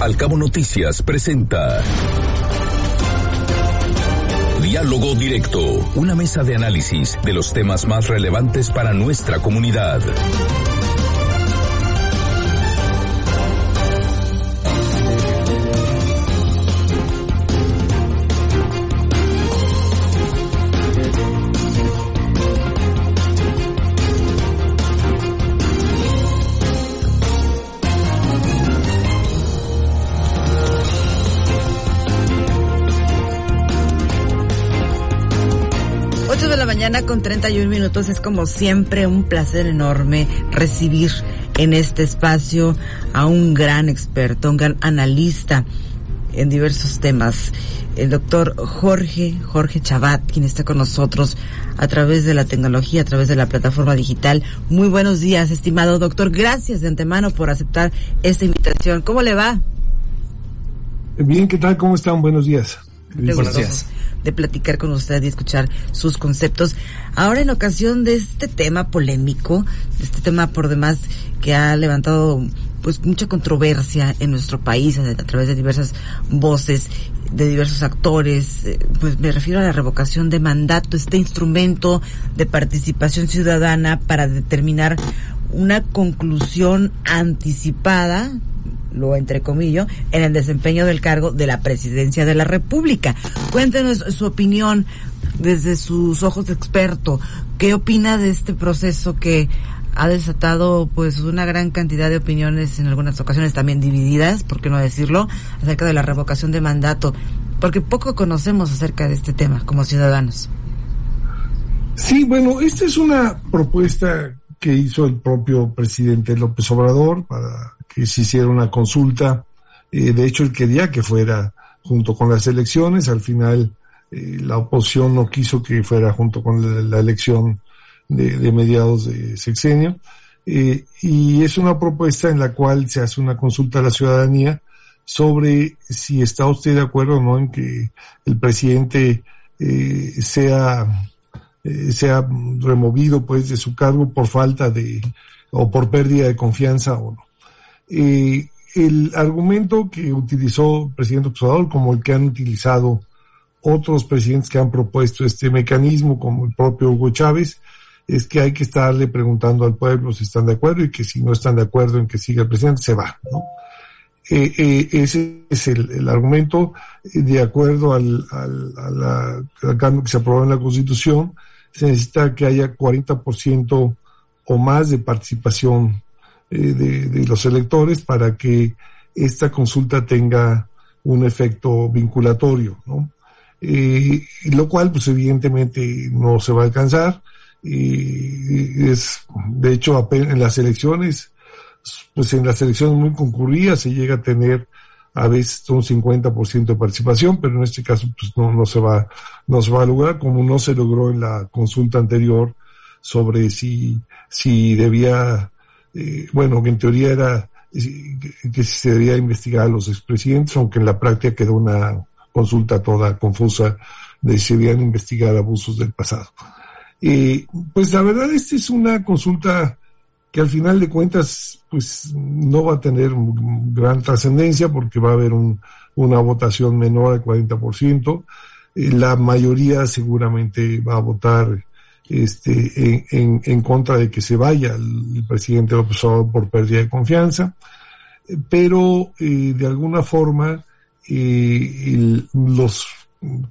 Al Cabo Noticias presenta Diálogo Directo, una mesa de análisis de los temas más relevantes para nuestra comunidad. Con 31 minutos es como siempre un placer enorme recibir en este espacio a un gran experto, un gran analista en diversos temas, el doctor Jorge, Jorge Chabat, quien está con nosotros a través de la tecnología, a través de la plataforma digital. Muy buenos días, estimado doctor. Gracias de antemano por aceptar esta invitación. ¿Cómo le va? Bien, ¿qué tal? ¿Cómo están? Buenos días. Días de platicar con usted y escuchar sus conceptos. Ahora en ocasión de este tema polémico, de este tema por demás que ha levantado pues mucha controversia en nuestro país a, través de diversas voces de diversos actores, eh, pues me refiero a la revocación de mandato, este instrumento de participación ciudadana para determinar una conclusión anticipada lo entre comillas, en el desempeño del cargo de la presidencia de la República. Cuéntenos su opinión desde sus ojos de experto. ¿Qué opina de este proceso que ha desatado pues una gran cantidad de opiniones en algunas ocasiones también divididas, por qué no decirlo, acerca de la revocación de mandato? Porque poco conocemos acerca de este tema como ciudadanos. Sí, bueno, esta es una propuesta que hizo el propio presidente López Obrador para que se hiciera una consulta. Eh, de hecho, él quería que fuera junto con las elecciones. Al final, eh, la oposición no quiso que fuera junto con la, elección de, mediados de sexenio. Eh, y es una propuesta en la cual se hace una consulta a la ciudadanía sobre si está usted de acuerdo o no en que el presidente sea sea removido pues de su cargo por falta de o por pérdida de confianza o no. Eh, el argumento que utilizó el presidente Obrador, como el que han utilizado otros presidentes que han propuesto este mecanismo, como el propio Hugo Chávez, es que hay que estarle preguntando al pueblo si están de acuerdo y que si no están de acuerdo en que siga el presidente, se va. ¿no? Eh, eh, ese es el, argumento de acuerdo al, al, al, cambio que se aprobó en la Constitución. Se necesita que haya 40% o más de participación eh, de, los electores para que esta consulta tenga un efecto vinculatorio, ¿no? Eh, lo cual, pues evidentemente no se va a alcanzar. y es, de hecho, en las elecciones, pues en las elecciones muy concurridas se llega a tener a veces un 50% de participación, pero en este caso pues no, no se va, no se va a lograr, como no se logró en la consulta anterior sobre si, si debía eh, bueno, que en teoría era que, se debía investigar a los expresidentes, aunque en la práctica quedó una consulta toda confusa de si debían investigar abusos del pasado. Eh, pues la verdad, esta es una consulta que al final de cuentas, pues no va a tener gran trascendencia porque va a haber un, una votación menor al 40%. Eh, la mayoría seguramente va a votar este, en, en, contra de que se vaya el, presidente López por pérdida de confianza, pero eh, de alguna forma eh, los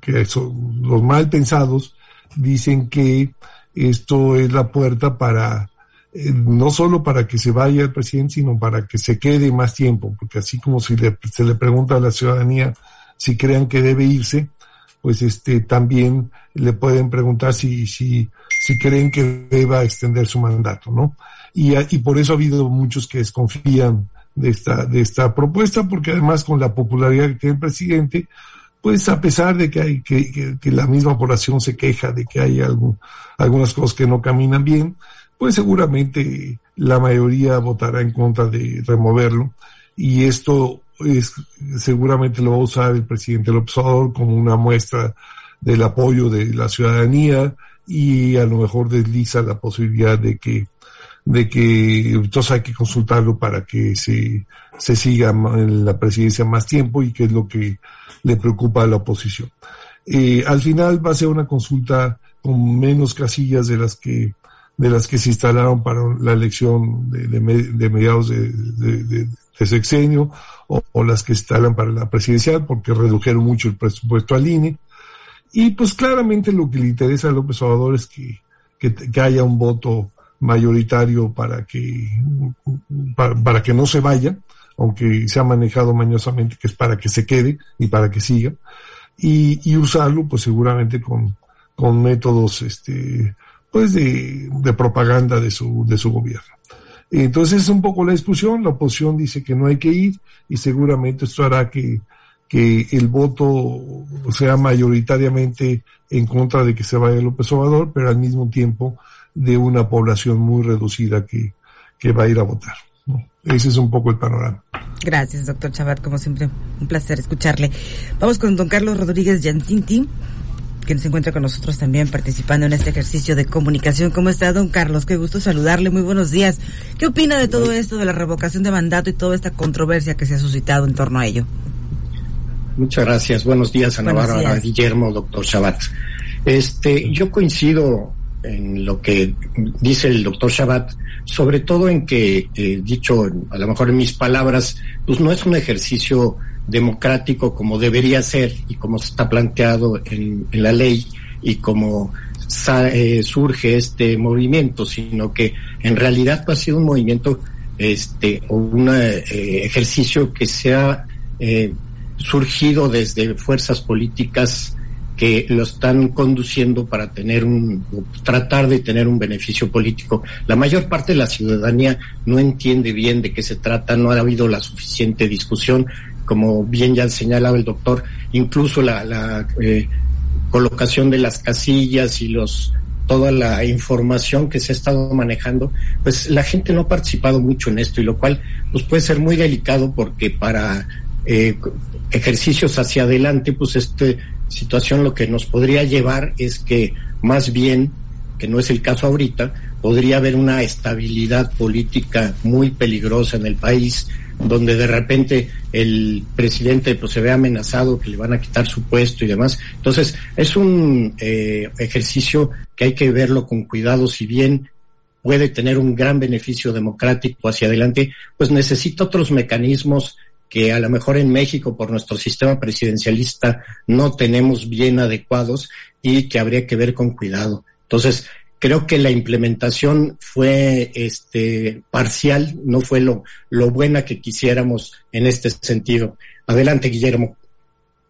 que son los mal pensados dicen que esto es la puerta para no solo para que se vaya el presidente, sino para que se quede más tiempo, porque así como si se le pregunta a la ciudadanía si crean que debe irse, pues este también le pueden preguntar si, si, si creen que deba extender su mandato, ¿no? Y, y por eso ha habido muchos que desconfían de esta, de esta propuesta, porque además con la popularidad que tiene el presidente, pues a pesar de que hay que, que, la misma población se queja de que hay algún, algunas cosas que no caminan bien, pues seguramente la mayoría votará en contra de removerlo y esto es, seguramente lo va a usar el presidente López Obrador como una muestra del apoyo de la ciudadanía y a lo mejor desliza la posibilidad de que de que entonces hay que consultarlo para que se, se siga en la presidencia más tiempo y que es lo que le preocupa a la oposición. Eh, al final va a ser una consulta con menos casillas de las que de las que se instalaron para la elección de, mediados de, de sexenio o, las que se instalan para la presidencial porque redujeron mucho el presupuesto al INE. Y pues claramente lo que le interesa a López Obrador es que, que, que haya un voto mayoritario para que, para, que no se vaya, aunque se ha manejado mañosamente que es para que se quede y para que siga, y, y usarlo pues seguramente con, con métodos este pues de, de propaganda de su, de su gobierno. Entonces es un poco la discusión, la oposición dice que no hay que ir y seguramente esto hará que, que el voto sea mayoritariamente en contra de que se vaya López Obrador, pero al mismo tiempo de una población muy reducida que, que va a ir a votar. Ese es un poco el panorama. Gracias, doctor Chabat, como siempre, un placer escucharle. Vamos con don Carlos Rodríguez Yancinti, que se encuentra con nosotros también participando en este ejercicio de comunicación. ¿Cómo está, don Carlos? Qué gusto saludarle, muy buenos días. ¿Qué opina de todo esto, de la revocación de mandato y toda esta controversia que se ha suscitado en torno a ello? Muchas gracias. Buenos días, Ana Bárbara, Guillermo, doctor Chabat. Este, yo coincido en lo que dice el doctor Shabbat, sobre todo en que, eh, dicho a lo mejor en mis palabras, pues no es un ejercicio democrático como debería ser y como está planteado en, la ley y como eh, surge este movimiento, sino que en realidad ha sido un movimiento este, o un eh, ejercicio que se ha surgido desde fuerzas políticas que lo están conduciendo para tener un, tratar de tener un beneficio político. La mayor parte de la ciudadanía no entiende bien de qué se trata, no ha habido la suficiente discusión, como bien ya señalaba el doctor, incluso la, la eh, colocación de las casillas y los toda la información que se ha estado manejando, pues la gente no ha participado mucho en esto y lo cual pues puede ser muy delicado porque para eh, ejercicios hacia adelante, pues este situación lo que nos podría llevar es que más bien, que no es el caso ahorita, podría haber una estabilidad política muy peligrosa en el país, donde de repente el presidente pues se ve amenazado que le van a quitar su puesto y demás. Entonces, es un eh, ejercicio que hay que verlo con cuidado, si bien puede tener un gran beneficio democrático hacia adelante, pues necesita otros mecanismos que a lo mejor en México por nuestro sistema presidencialista no tenemos bien adecuados y que habría que ver con cuidado. Entonces, creo que la implementación fue este parcial, no fue lo, lo buena que quisiéramos en este sentido. Adelante, Guillermo.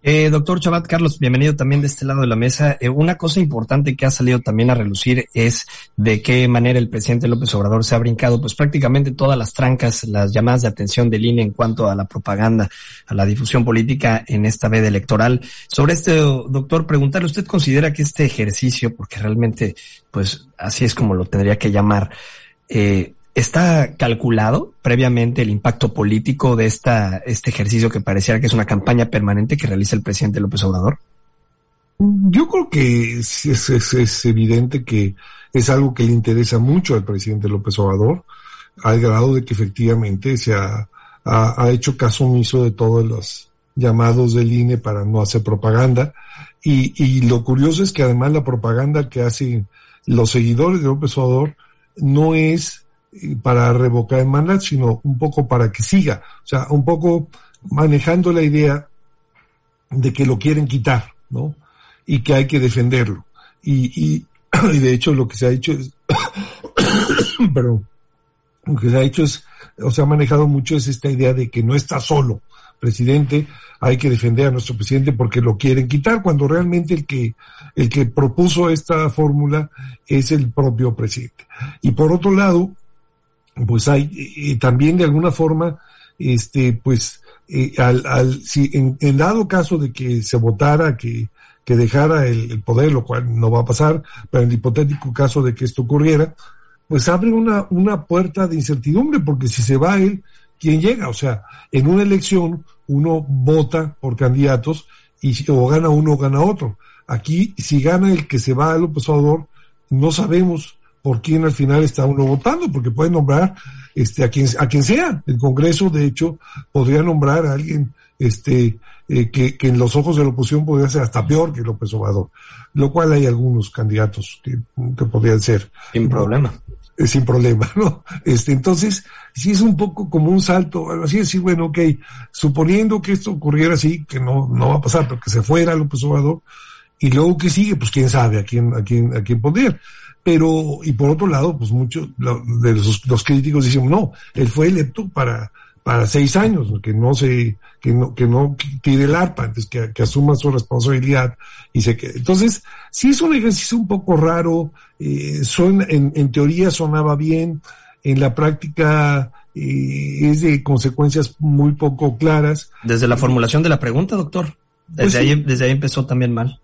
Eh, doctor Chabat, Carlos, bienvenido también de este lado de la mesa. Eh, una cosa importante que ha salido también a relucir es de qué manera el presidente López Obrador se ha brincado, pues prácticamente todas las trancas, las llamadas de atención del INE en cuanto a la propaganda, a la difusión política en esta veda electoral. Sobre este, doctor, preguntarle, ¿usted considera que este ejercicio, porque realmente, pues así es como lo tendría que llamar, eh, ¿Está calculado previamente el impacto político de esta, este ejercicio que pareciera que es una campaña permanente que realiza el presidente López Obrador? Yo creo que es, es, evidente que es algo que le interesa mucho al presidente López Obrador, al grado de que efectivamente se ha, ha, hecho caso omiso de todos los llamados del INE para no hacer propaganda. Y, y lo curioso es que además la propaganda que hacen los seguidores de López Obrador no es para revocar el mandato, sino un poco para que siga. O sea, un poco manejando la idea de que lo quieren quitar, ¿no? Y que hay que defenderlo. Y, y, y de hecho lo que se ha hecho es, pero lo que se ha hecho es, o se ha manejado mucho es esta idea de que no está solo, presidente, hay que defender a nuestro presidente porque lo quieren quitar, cuando realmente el que, el que propuso esta fórmula es el propio presidente. Y por otro lado, pues hay y también de alguna forma este pues eh, al, al si en, en, dado caso de que se votara que que dejara el, el, poder lo cual no va a pasar pero en el hipotético caso de que esto ocurriera pues abre una una puerta de incertidumbre porque si se va él quién llega o sea en una elección uno vota por candidatos y o gana uno o gana otro. Aquí si gana el que se va al López no sabemos por quién al final está uno votando, porque puede nombrar este, a, quien, a quien sea. El Congreso, de hecho, podría nombrar a alguien este, eh, que, que, en los ojos de la oposición podría ser hasta peor que López Obrador, lo cual hay algunos candidatos que, que podrían ser. Sin problema. Eh, sin problema, ¿no? Este, entonces, sí es un poco como un salto, así decir, bueno, ok, suponiendo que esto ocurriera así, que no, no va a pasar, pero que se fuera López Obrador, y luego que sigue, pues quién sabe a quién, a quién, a quién poner. Pero, y por otro lado, pues muchos de los, los críticos dicen, no, él fue electo para, para seis años, que no se, que no, que no tire el arpa, antes que, que asuma su responsabilidad y se quede. Entonces, sí es un ejercicio un poco raro, eh, son, en, en teoría sonaba bien, en la práctica eh, es de consecuencias muy poco claras. Desde la formulación de la pregunta, doctor. Desde, pues sí. ahí, desde ahí empezó también mal.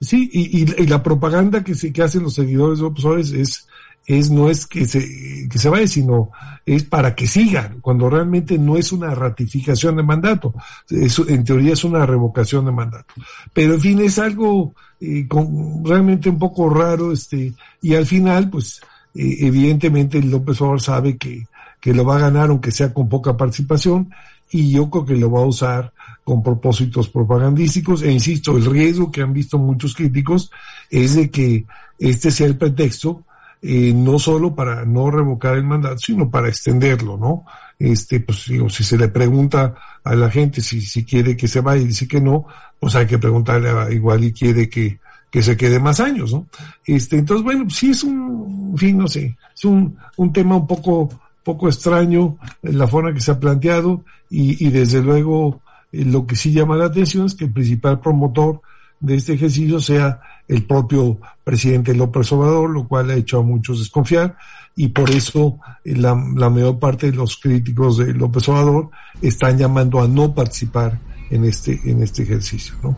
Sí, y, y, y, la propaganda que se que hacen los seguidores de López es, es no es que se, que se vaya, sino es para que sigan, cuando realmente no es una ratificación de mandato. Es, en teoría es una revocación de mandato. Pero en fin, es algo eh, con, realmente un poco raro, este, y al final, pues, eh, evidentemente López Obrador sabe que, que lo va a ganar aunque sea con poca participación, y yo creo que lo va a usar con propósitos propagandísticos. E insisto, el riesgo que han visto muchos críticos es de que este sea el pretexto, eh, no solo para no revocar el mandato, sino para extenderlo, ¿no? Este, pues digo, si se le pregunta a la gente si, si quiere que se vaya y dice que no, pues hay que preguntarle a, igual y quiere que, que se quede más años, ¿no? Este, entonces, bueno, sí es un, en fin, no sé, es un, un tema un poco, poco extraño la forma que se ha planteado y, y desde luego eh, lo que sí llama la atención es que el principal promotor de este ejercicio sea el propio presidente López Obrador, lo cual ha hecho a muchos desconfiar y por eso eh, la, la mayor parte de los críticos de López Obrador están llamando a no participar en este, en este ejercicio, ¿no?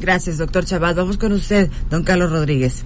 Gracias, doctor Chabat. Vamos con usted, don Carlos Rodríguez.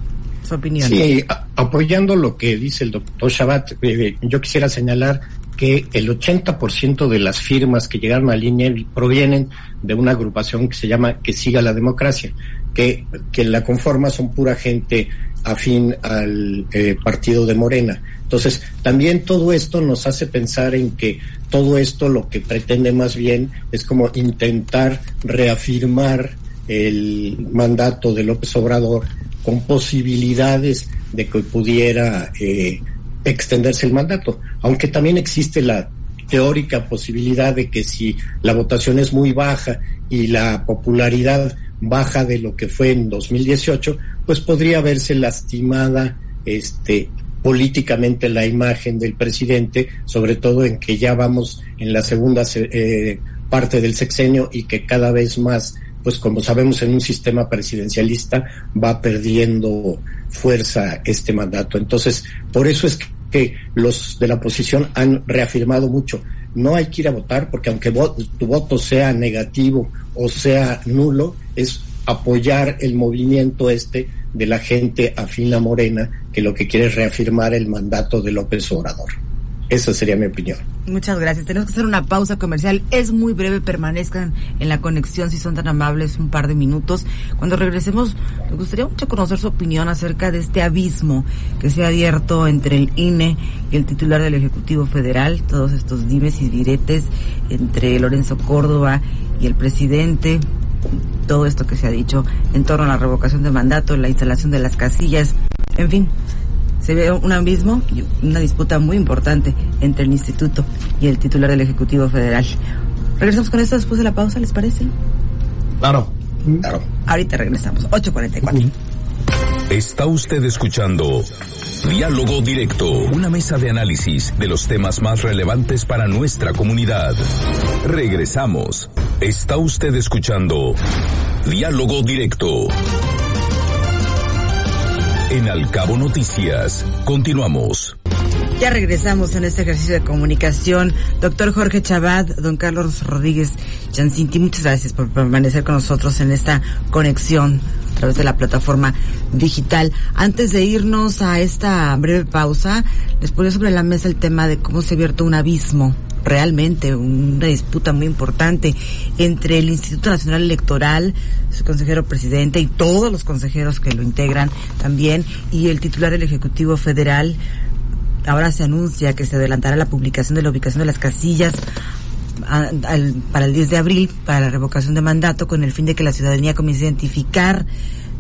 Sí, apoyando lo que dice el doctor Chabat, eh, yo quisiera señalar que el 80% de las firmas que llegaron a línea provienen de una agrupación que se llama Que Siga la Democracia, que, que la conforma son pura gente afín al eh, partido de Morena. Entonces, también todo esto nos hace pensar en que todo esto lo que pretende más bien es como intentar reafirmar el mandato de López Obrador con posibilidades de que pudiera eh, extenderse el mandato, aunque también existe la teórica posibilidad de que si la votación es muy baja y la popularidad baja de lo que fue en 2018, pues podría verse lastimada este políticamente la imagen del presidente, sobre todo en que ya vamos en la segunda eh, parte del sexenio y que cada vez más pues como sabemos en un sistema presidencialista va perdiendo fuerza este mandato. Entonces, por eso es que los de la oposición han reafirmado mucho. No hay que ir a votar porque aunque tu voto sea negativo o sea nulo, es apoyar el movimiento este de la gente afín a Morena que lo que quiere es reafirmar el mandato de López Obrador. Esa sería mi opinión. Muchas gracias. Tenemos que hacer una pausa comercial. Es muy breve. Permanezcan en la conexión si son tan amables un par de minutos. Cuando regresemos, me gustaría mucho conocer su opinión acerca de este abismo que se ha abierto entre el INE y el titular del Ejecutivo Federal. Todos estos dimes y diretes entre Lorenzo Córdoba y el presidente. Todo esto que se ha dicho en torno a la revocación de mandato, la instalación de las casillas. En fin, se ve un abismo y una disputa muy importante entre el instituto y el titular del Ejecutivo Federal. Regresamos con esto después de la pausa, ¿les parece? Claro. Claro. Ahorita regresamos. 8.44. Está usted escuchando Diálogo Directo, una mesa de análisis de los temas más relevantes para nuestra comunidad. Regresamos. Está usted escuchando Diálogo Directo. En Alcabo Noticias, continuamos. Ya regresamos en este ejercicio de comunicación. Doctor Jorge Chabad, don Carlos Rodríguez Jancinti, muchas gracias por permanecer con nosotros en esta conexión a través de la plataforma digital. Antes de irnos a esta breve pausa, les ponía sobre la mesa el tema de cómo se ha abierto un abismo realmente una disputa muy importante entre el Instituto Nacional Electoral, su consejero presidente y todos los consejeros que lo integran también, y el titular del Ejecutivo Federal. Ahora se anuncia que se adelantará la publicación de la ubicación de las casillas para el 10 de abril para la revocación de mandato con el fin de que la ciudadanía comience a identificar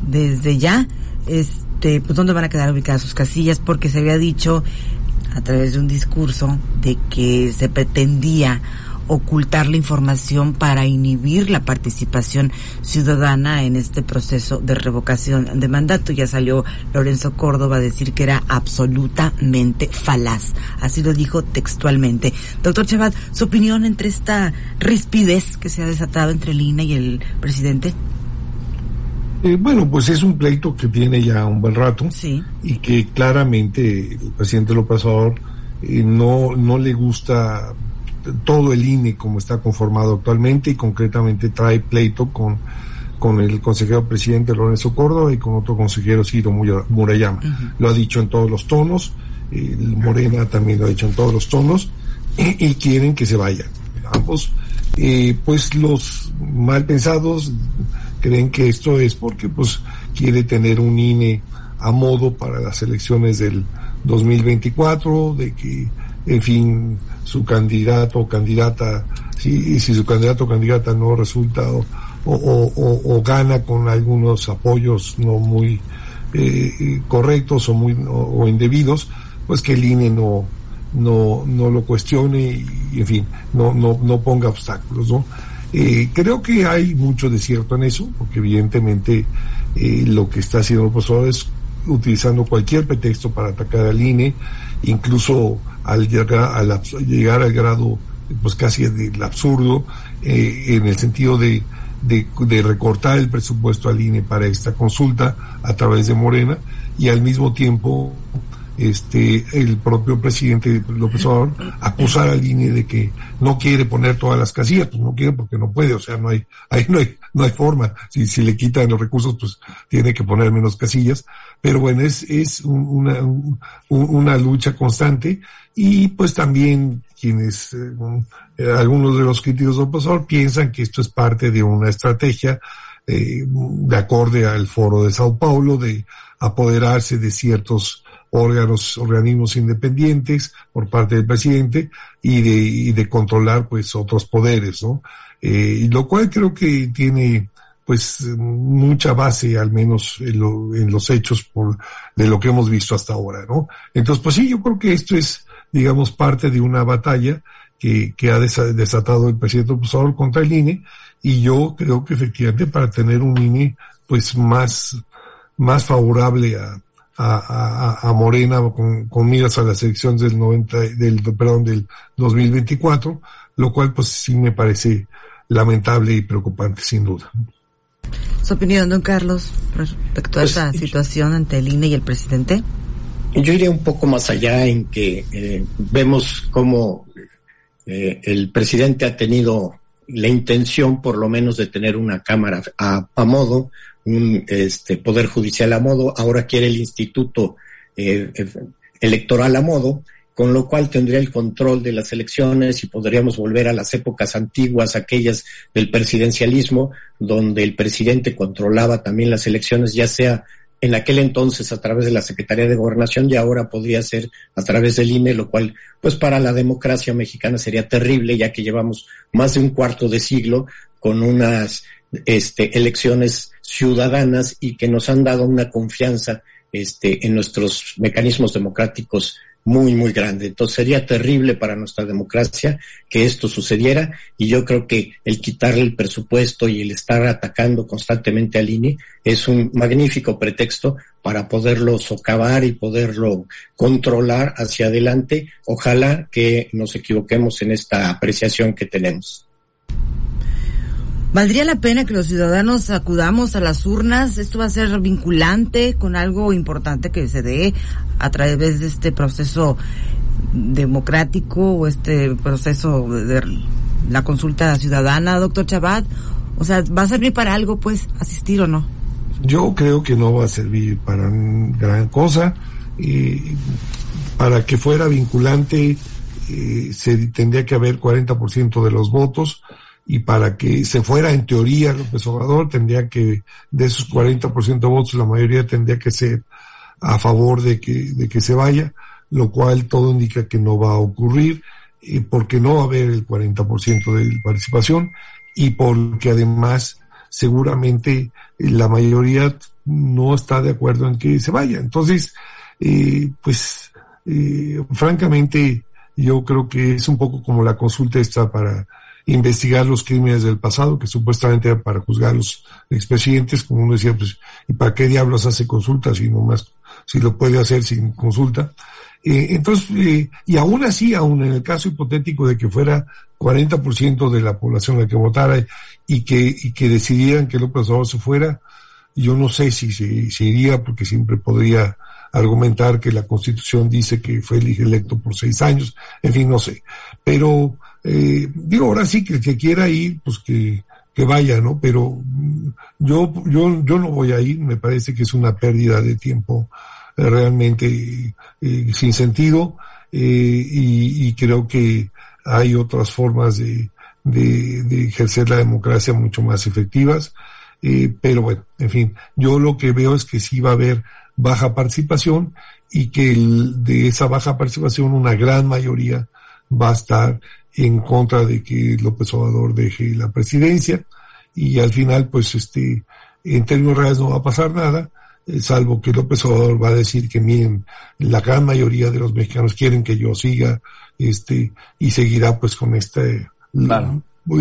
desde ya este pues dónde van a quedar ubicadas sus casillas porque se había dicho a través de un discurso de que se pretendía ocultar la información para inhibir la participación ciudadana en este proceso de revocación de mandato. Ya salió Lorenzo Córdoba a decir que era absolutamente falaz. Así lo dijo textualmente. Doctor Chabat, ¿su opinión entre esta rispidez que se ha desatado entre el INE y el presidente? Eh, bueno, pues es un pleito que tiene ya un buen rato sí. y que claramente el presidente López Obrador eh, no, no le gusta todo el INE como está conformado actualmente y concretamente trae pleito con, con el consejero presidente Lorenzo Córdoba y con otro consejero Ciro Murayama. Lo ha dicho en todos los tonos, el Morena también lo ha dicho en todos los tonos y, quieren que se vayan. Ambos, eh, pues los mal pensados creen que esto es porque pues quiere tener un INE a modo para las elecciones del 2024, de que, en fin, su candidato o candidata, si, si su candidato o candidata no resulta o, o, gana con algunos apoyos no muy eh, correctos o muy o, indebidos, pues que el INE no, no, no lo cuestione y, en fin, no, no, no ponga obstáculos, ¿no? Eh, creo que hay mucho desierto en eso, porque evidentemente eh, lo que está haciendo el profesor es utilizando cualquier pretexto para atacar al INE, incluso al llegar, al, llegar al grado pues casi del absurdo, eh, en el sentido de, de, de, recortar el presupuesto al INE para esta consulta a través de Morena y al mismo tiempo este el propio presidente López Obrador acusar al INE de que no quiere poner todas las casillas, pues no quiere porque no puede, o sea, no hay, ahí no hay, no hay forma. Si, si le quitan los recursos, pues tiene que poner menos casillas. Pero bueno, es, es una, una lucha constante y pues también quienes, eh, algunos de los críticos del Obrador piensan que esto es parte de una estrategia eh, de acorde al foro de Sao Paulo de apoderarse de ciertos órganos, organismos independientes por parte del presidente y de, y de controlar pues otros poderes, ¿no? Eh, lo cual creo que tiene pues mucha base al menos en, lo, en los hechos por, de lo que hemos visto hasta ahora, ¿no? Entonces pues sí, yo creo que esto es digamos parte de una batalla que, que ha desatado el presidente Obrador contra el INE y yo creo que efectivamente para tener un INE pues más más favorable a, a, a, Morena con, con, miras a las elecciones del 90, del, perdón, del 2024, lo cual pues sí me parece lamentable y preocupante sin duda. ¿Su opinión, don Carlos, respecto a pues, esta situación ante el INE y el presidente? Yo iría un poco más allá en que eh, vemos cómo eh, el presidente ha tenido la intención, por lo menos, de tener una cámara a, a modo, un este, poder judicial a modo, ahora quiere el instituto eh, electoral a modo, con lo cual tendría el control de las elecciones y podríamos volver a las épocas antiguas, aquellas del presidencialismo, donde el presidente controlaba también las elecciones, ya sea en aquel entonces a través de la Secretaría de Gobernación y ahora podría ser a través del INE, lo cual pues para la democracia mexicana sería terrible, ya que llevamos más de un cuarto de siglo con unas este, elecciones ciudadanas y que nos han dado una confianza este, en nuestros mecanismos democráticos muy, muy grande. Entonces sería terrible para nuestra democracia que esto sucediera y yo creo que el quitarle el presupuesto y el estar atacando constantemente al INE es un magnífico pretexto para poderlo socavar y poderlo controlar hacia adelante. Ojalá que nos equivoquemos en esta apreciación que tenemos. ¿Valdría la pena que los ciudadanos acudamos a las urnas? ¿Esto va a ser vinculante con algo importante que se dé a través de este proceso democrático o este proceso de la consulta ciudadana, doctor Chabat? O sea, ¿va a servir para algo, pues, asistir o no? Yo creo que no va a servir para gran cosa. y para que fuera vinculante, eh, se tendría que haber 40% de los votos y para que se fuera en teoría López Obrador tendría que de esos 40% de votos la mayoría tendría que ser a favor de que de que se vaya, lo cual todo indica que no va a ocurrir porque no va a haber el 40% de participación y porque además seguramente la mayoría no está de acuerdo en que se vaya. Entonces, eh, pues eh, francamente yo creo que es un poco como la consulta esta para investigar los crímenes del pasado, que supuestamente era para juzgar a los expresidentes, como uno decía, pues, ¿y para qué diablos hace consulta si no más, si lo puede hacer sin consulta? Eh, entonces, eh, y aún así, aún en el caso hipotético de que fuera 40% de la población la que votara y que, y que decidieran que López Obrador se fuera, yo no sé si se iría porque siempre podría argumentar que la Constitución dice que fue electo por seis años, en fin, no sé. Pero eh, digo, ahora sí que el que quiera ir, pues que, que vaya, ¿no? Pero mm, yo, yo, yo no voy a ir, me parece que es una pérdida de tiempo eh, realmente eh, sin sentido eh, y, y, creo que hay otras formas de, de, de ejercer la democracia mucho más efectivas. Eh, pero bueno, en fin, yo lo que veo es que sí va a haber baja participación y que el, de esa baja participación una gran mayoría va a estar en contra de que López Obrador deje la presidencia. Y al final pues este en términos reales no va a pasar nada eh, salvo que López Obrador va a decir que miren la gran mayoría de los mexicanos quieren que yo siga este y seguirá pues con esta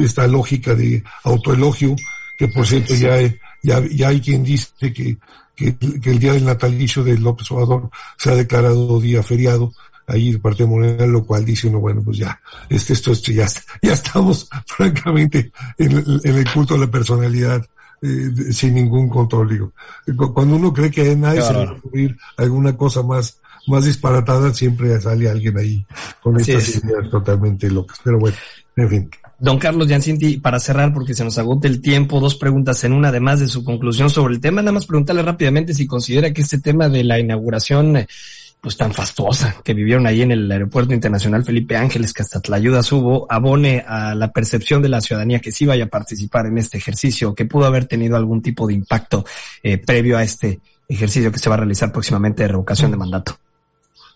esta lógica de autoelogio que por cierto ya, ya, ya hay quien dice que, que, que el día del natalicio de López Obrador se ha declarado día feriado ahí el Partido Morena, lo cual dice uno, bueno, pues ya, este, esto, esto, ya, ya estamos francamente en, en el culto de la personalidad. Eh, sin ningún control, digo. Cuando uno cree que nadie se va a ocurrir alguna cosa más, más disparatada, siempre sale alguien ahí con estas ideas totalmente locas. Pero bueno, en fin. Don Carlos Giancinti, para cerrar, porque se nos agota el tiempo, dos preguntas en una, además de su conclusión sobre el tema. Nada más preguntarle rápidamente si considera que este tema de la inauguración pues tan fastuosa que vivieron ahí en el Aeropuerto Internacional Felipe Ángeles, que hasta la ayuda subo, abone a la percepción de la ciudadanía que sí vaya a participar en este ejercicio, que pudo haber tenido algún tipo de impacto eh, previo a este ejercicio que se va a realizar próximamente de revocación de mandato.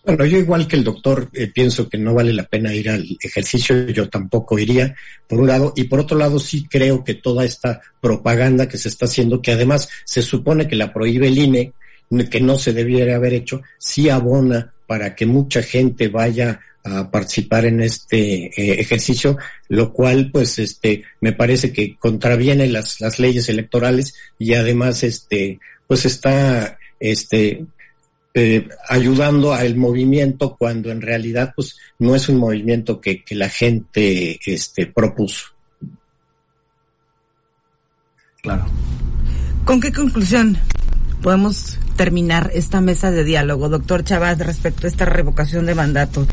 Bueno, yo igual que el doctor eh, pienso que no vale la pena ir al ejercicio, yo tampoco iría, por un lado, y por otro lado sí creo que toda esta propaganda que se está haciendo, que además se supone que la prohíbe el INE, que no se debiera haber hecho, sí abona para que mucha gente vaya a participar en este eh, ejercicio, lo cual pues este me parece que contraviene las, las leyes electorales y además este pues está este eh, ayudando al movimiento cuando en realidad pues no es un movimiento que, que la gente este propuso. Claro. ¿Con qué conclusión podemos terminar esta mesa de diálogo, doctor Chavaz, respecto a esta revocación de mandato?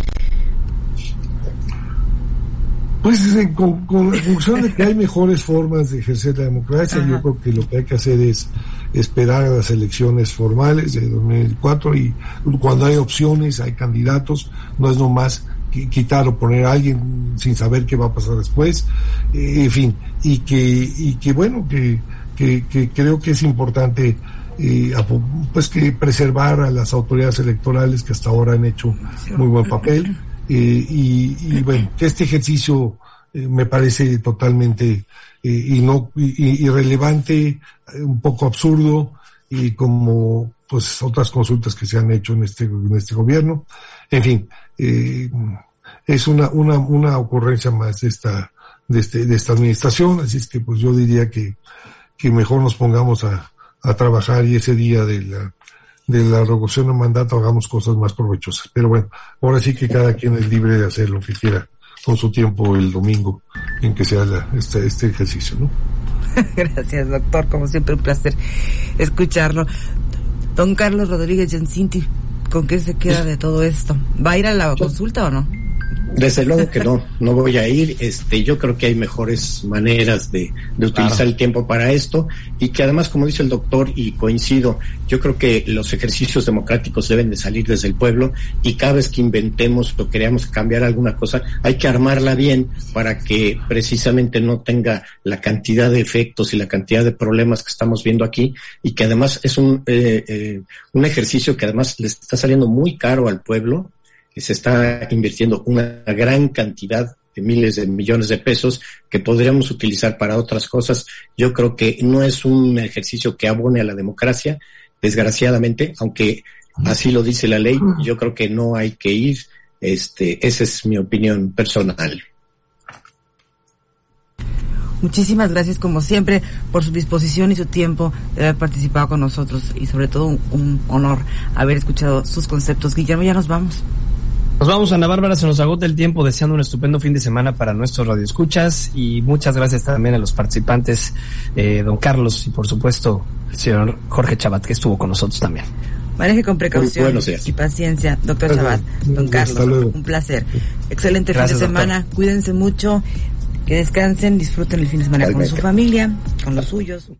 Pues con, con, la conclusión de que hay mejores formas de ejercer la democracia, yo creo que lo que hay que hacer es esperar a las elecciones formales de 2004 y cuando hay opciones, hay candidatos, no es nomás quitar o poner a alguien sin saber qué va a pasar después, eh, en fin, y que, y que bueno, que, que, que creo que es importante y pues que preservar a las autoridades electorales que hasta ahora han hecho muy buen papel. Y, bueno que este ejercicio eh, me parece totalmente eh, y no irrelevante un poco absurdo y como pues otras consultas que se han hecho en este en este gobierno. En fin eh, es una una una ocurrencia más de esta de este de esta administración. Así es que pues yo diría que que mejor nos pongamos a a trabajar y ese día de la, de la revocación de mandato hagamos cosas más provechosas. Pero bueno, ahora sí que cada quien es libre de hacer lo que quiera con su tiempo el domingo en que se haga este, este ejercicio, ¿no? Gracias, doctor. Como siempre, un placer escucharlo. Don Carlos Rodríguez Gencinti, ¿con qué se queda de todo esto? ¿Va a ir a la consulta o no? Desde luego que no, no voy a ir. Este, yo creo que hay mejores maneras de, de utilizar el tiempo para esto y que además, como dice el doctor, y coincido, yo creo que los ejercicios democráticos deben de salir desde el pueblo y cada vez que inventemos o queremos cambiar alguna cosa, hay que armarla bien para que precisamente no tenga la cantidad de efectos y la cantidad de problemas que estamos viendo aquí y que además es un, eh, eh, un ejercicio que además le está saliendo muy caro al pueblo se está invirtiendo una gran cantidad de miles de millones de pesos que podríamos utilizar para otras cosas. Yo creo que no es un ejercicio que abone a la democracia, desgraciadamente, aunque así lo dice la ley, yo creo que no hay que ir. Este, esa es mi opinión personal. Muchísimas gracias como siempre por su disposición y su tiempo de haber participado con nosotros y sobre todo un, honor haber escuchado sus conceptos. Guillermo, ya nos vamos. Nos vamos, Ana Bárbara, se nos agota el tiempo deseando un estupendo fin de semana para nuestros radioescuchas y muchas gracias también a los participantes, eh, don Carlos y por supuesto el señor Jorge Chabat que estuvo con nosotros también. Maneje con precaución y paciencia, doctor Chabat, don Carlos, un placer. Excelente fin de semana, cuídense mucho, que descansen, disfruten el fin de semana con su familia, con los suyos.